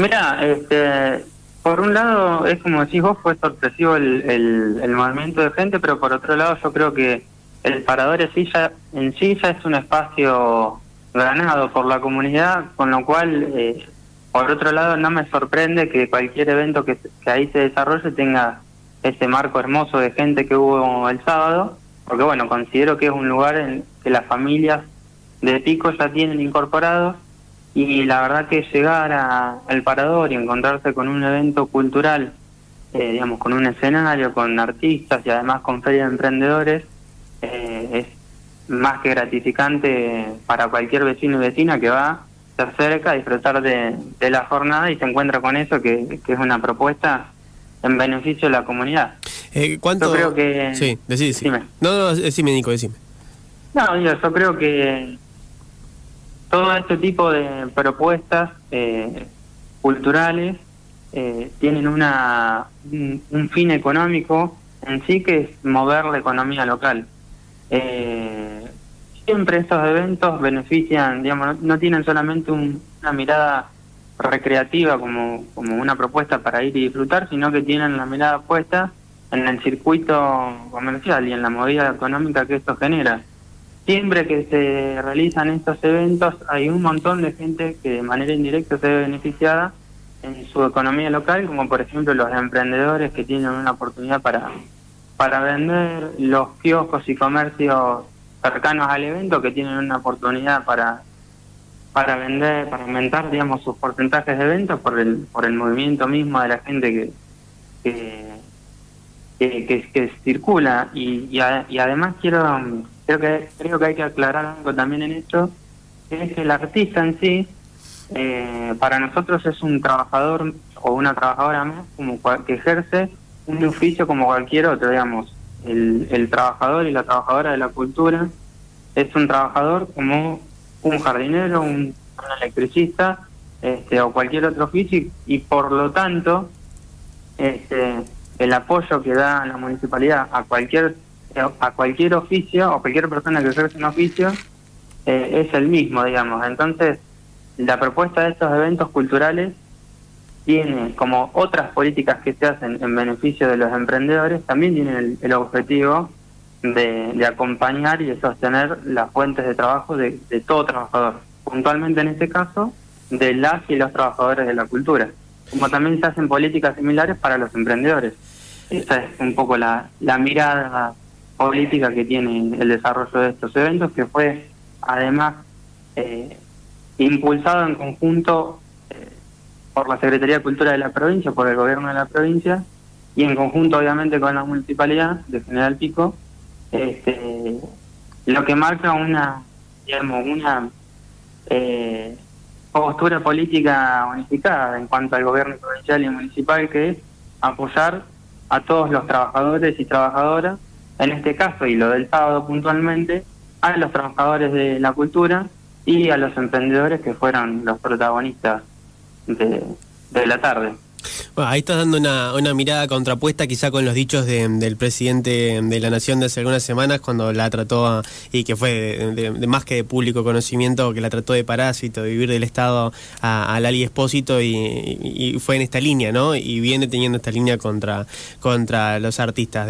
Mira, este, por un lado, es como decís vos, fue sorpresivo el, el, movimiento de gente, pero por otro lado yo creo que el parador en sí ya, en sí ya es un espacio ganado por la comunidad, con lo cual, eh, por otro lado, no me sorprende que cualquier evento que, que ahí se desarrolle tenga ese marco hermoso de gente que hubo el sábado, porque bueno, considero que es un lugar en que las familias de Pico ya tienen incorporados y la verdad que llegar al parador y encontrarse con un evento cultural, eh, digamos, con un escenario, con artistas y además con feria de emprendedores, eh, es más que gratificante para cualquier vecino y vecina que va, se acerca a disfrutar de, la jornada y se encuentra con eso, que, es una propuesta en beneficio de la comunidad. Eh, ¿cuánto... Yo creo que... Sí, decime. No, no, decime, Nico, decime. No, yo creo que todo este tipo de propuestas eh, culturales eh, tienen una un, fin económico en sí que es mover la economía local. Eh, siempre estos eventos benefician, digamos, no, tienen solamente una mirada recreativa como, como una propuesta para ir y disfrutar, sino que tienen la mirada puesta en el circuito comercial y en la movida económica que esto genera siempre que se realizan estos eventos hay un montón de gente que de manera indirecta se ve beneficiada en su economía local, como por ejemplo los emprendedores que tienen una oportunidad para, para vender, los kioscos y comercios cercanos al evento que tienen una oportunidad para para vender, para aumentar, digamos, sus porcentajes de ventas por el por el movimiento mismo de la gente que que, que, que, circula. Y, y, y además quiero creo que creo que hay que aclarar algo también en esto, es que el artista en sí, eh, para nosotros es un trabajador o una trabajadora más como que ejerce un oficio como cualquier otro, digamos. El, el trabajador y la trabajadora de la cultura es un trabajador como un jardinero, un, electricista este, o cualquier otro oficio y, por lo tanto este, el apoyo que da la municipalidad a cualquier a cualquier oficio o cualquier persona que ejerce un oficio eh, es el mismo, digamos. Entonces, la propuesta de estos eventos culturales tiene, como otras políticas que se hacen en beneficio de los emprendedores, también tienen el, objetivo de, acompañar y de sostener las fuentes de trabajo de, de todo trabajador. Puntualmente en este caso, de las y los trabajadores de la cultura. Como también se hacen políticas similares para los emprendedores. Esa es un poco la mirada política que tiene el desarrollo de estos eventos, que fue además eh, impulsado en conjunto eh, por la Secretaría de Cultura de la provincia, por el gobierno de la provincia, y en conjunto obviamente con la municipalidad de General Pico, este, lo que marca una, digamos, una eh, postura política unificada en cuanto al gobierno provincial y municipal, que es apoyar a todos los trabajadores y trabajadoras en este caso y lo del sábado puntualmente, a los trabajadores de la cultura y a los emprendedores que fueron los protagonistas de, de la tarde. Ahí estás dando una, una, mirada contrapuesta quizá con los dichos del presidente de la Nación de hace algunas semanas cuando la trató, y que fue más que de público conocimiento, que la trató de parásito, de vivir del Estado a, a Lali Espósito y, fue en esta línea, ¿no? Y viene teniendo esta línea contra, contra los artistas.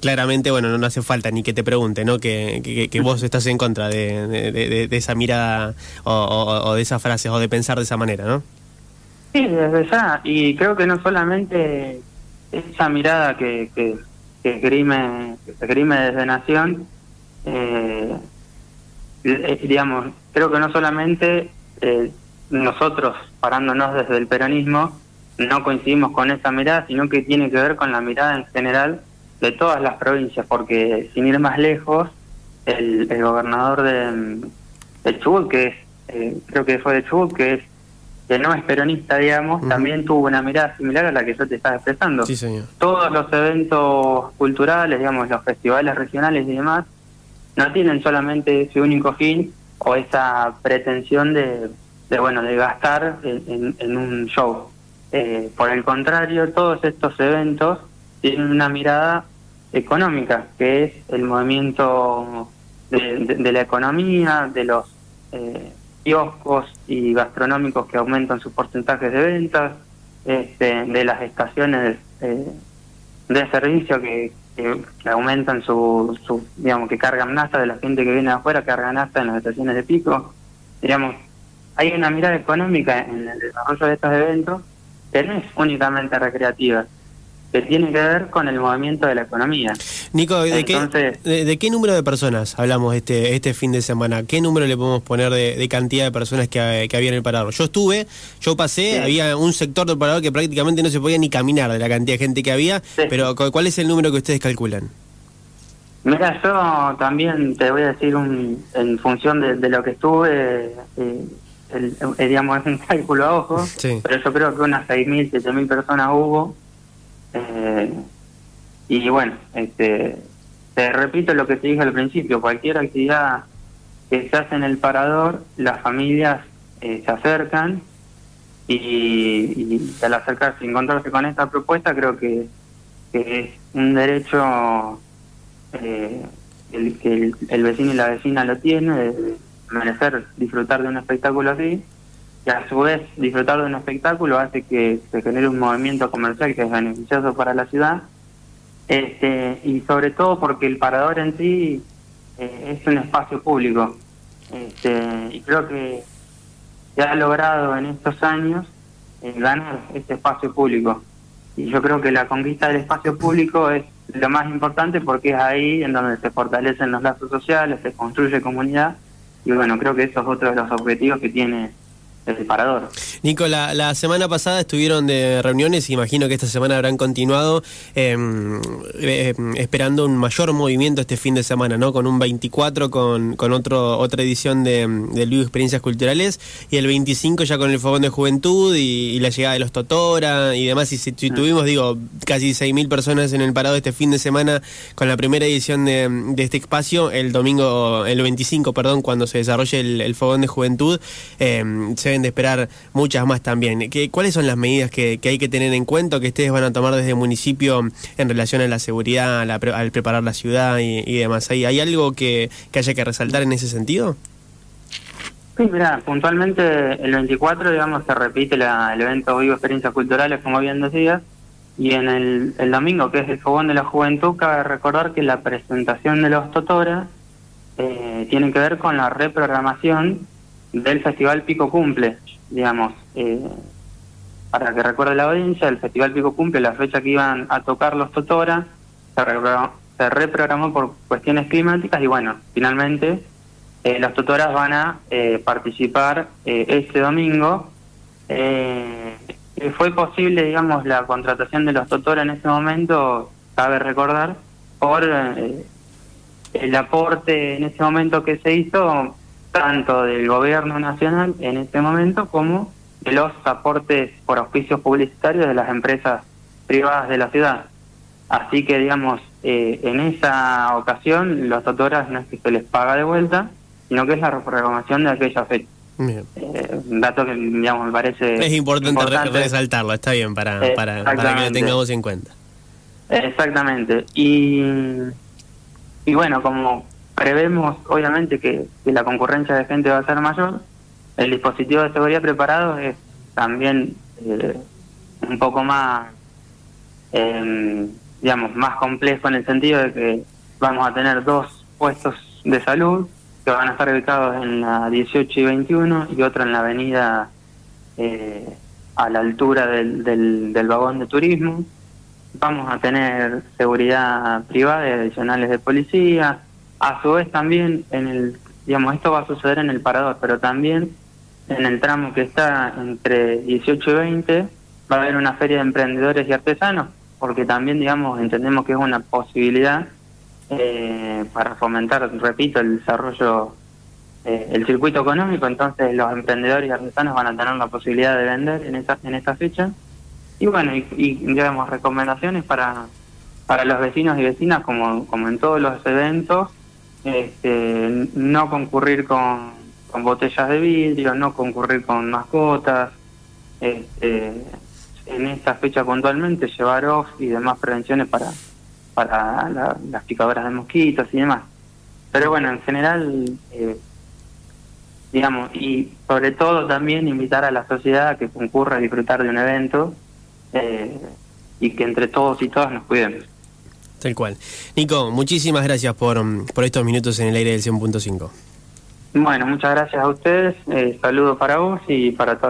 Claramente, bueno, no, hace falta ni que te pregunte, ¿no? Que, que, vos estás en contra de, esa mirada o de esas frases o de pensar de esa manera, ¿no? Sí, desde ya. Y creo que no solamente esa mirada que, que, que grime, desde Nación, eh, eh, digamos, creo que no solamente eh, nosotros, parándonos desde el peronismo, no coincidimos con esa mirada, sino que tiene que ver con la mirada en general de todas las provincias, porque sin ir más lejos, el, el gobernador de, de Chubut, que es, creo que fue de Chubut, que es que no es peronista, digamos, también tuvo una mirada similar a la que yo te estaba expresando. Sí, señor. Todos los eventos culturales, digamos, los festivales regionales y demás, no tienen solamente ese único fin o esa pretensión de, de bueno, de gastar en, un show. Eh, por el contrario, todos estos eventos tienen una mirada económica, que es el movimiento de, la economía, de los... Eh, kioscos y gastronómicos que aumentan sus porcentajes de ventas, este, de las estaciones eh, de servicio que, aumentan su, su, digamos, que cargan nafta de la gente que viene de afuera, cargan nafta en las estaciones de pico. Digamos, hay una mirada económica en el desarrollo de estos eventos que no es únicamente recreativa, que tiene que ver con el movimiento de la economía. Nico, ¿de, qué, de, qué número de personas hablamos este este fin de semana? ¿Qué número le podemos poner de, cantidad de personas que, había en el parador? Yo estuve, yo pasé, había un sector del parador que prácticamente no se podía ni caminar de la cantidad de gente que había, pero ¿cuál es el número que ustedes calculan? Mira, yo también te voy a decir un, en función de, lo que estuve, eh, el, digamos, es un cálculo a ojo, pero yo creo que unas 6.000, 7.000 personas hubo eh, y bueno, este, te repito lo que te dije al principio, cualquier actividad que se hace en el parador, las familias eh, se acercan y, al acercarse y encontrarse con esta propuesta creo que, es un derecho eh, el, que el, vecino y la vecina lo tiene de merecer disfrutar de un espectáculo así que a su vez disfrutar de un espectáculo hace que se genere un movimiento comercial que es beneficioso para la ciudad. Este, y sobre todo porque el parador en sí eh, es un espacio público. Este, y creo que se ha logrado en estos años eh, ganar este espacio público. Y yo creo que la conquista del espacio público es lo más importante porque es ahí en donde se fortalecen los lazos sociales, se construye comunidad. Y bueno, creo que eso es otro de los objetivos que tiene el parador. Nico, la, semana pasada estuvieron de reuniones, imagino que esta semana habrán continuado em, em, esperando un mayor movimiento este fin de semana, ¿no? Con un 24, con, con otro, otra edición de, de Experiencias Culturales, y el 25 ya con el Fogón de Juventud y, la llegada de los Totora y demás. Y, si, ah. tuvimos, digo, casi 6.000 personas en el parado este fin de semana con la primera edición de, de, este espacio, el domingo, el 25, perdón, cuando se desarrolle el, Fogón de Juventud, em, se de esperar muchas más también. ¿Qué, ¿Cuáles son las medidas que, hay que tener en cuenta que ustedes van a tomar desde el municipio en relación a la seguridad, al preparar la ciudad y, demás? ¿Hay, ¿Hay algo que, haya que resaltar en ese sentido? Sí, mira, puntualmente el 24, digamos, se repite la, el evento Vivo Experiencias Culturales, como bien decías, y en el, domingo, que es el Fogón de la Juventud, cabe recordar que la presentación de los Totora eh, tiene que ver con la reprogramación del Festival Pico Cumple, digamos. Eh, para que recuerde la audiencia, el Festival Pico Cumple, la fecha que iban a tocar los Totora, se reprogramó, por cuestiones climáticas y bueno, finalmente eh, los Totoras van a eh, participar este domingo. fue posible, digamos, la contratación de los Totora en ese momento, cabe recordar, por el aporte en ese momento que se hizo tanto del gobierno nacional en este momento como de los aportes por auspicios publicitarios de las empresas privadas de la ciudad. Así que, digamos, eh, en esa ocasión los autoras no es que se les paga de vuelta, sino que es la reprogramación de aquella fecha. Eh, un dato que, digamos, me parece... Es importante, resaltarlo, está bien, para, para, para que lo tengamos en cuenta. Exactamente. Y, y bueno, como prevemos obviamente que, la concurrencia de gente va a ser mayor. El dispositivo de seguridad preparado es también eh, un poco más, em, digamos, más complejo en el sentido de que vamos a tener dos puestos de salud que van a estar ubicados en la 18 y 21 y otro en la avenida eh, a la altura del, del, del vagón de turismo. Vamos a tener seguridad privada y adicionales de policía, a su vez también en el, digamos, esto va a suceder en el parador, pero también en el tramo que está entre 18 y 20 va a haber una feria de emprendedores y artesanos, porque también, digamos, entendemos que es una posibilidad eh, para fomentar, repito, el desarrollo, eh, el circuito económico, entonces los emprendedores y artesanos van a tener la posibilidad de vender en esa, en esta fecha. Y bueno, y, y digamos, recomendaciones para, para los vecinos y vecinas, como, como en todos los eventos, este, no concurrir con, botellas de vidrio, no concurrir con mascotas, este, en esta fecha puntualmente llevar off y demás prevenciones para, para las picadoras de mosquitos y demás. Pero bueno, en general, eh, digamos, y sobre todo también invitar a la sociedad a que concurra a disfrutar de un evento eh, y que entre todos y todas nos cuidemos. Tal cual. Nico, muchísimas gracias por, por estos minutos en el aire del 100.5. Bueno, muchas gracias a ustedes. Eh, saludos para vos y para todos.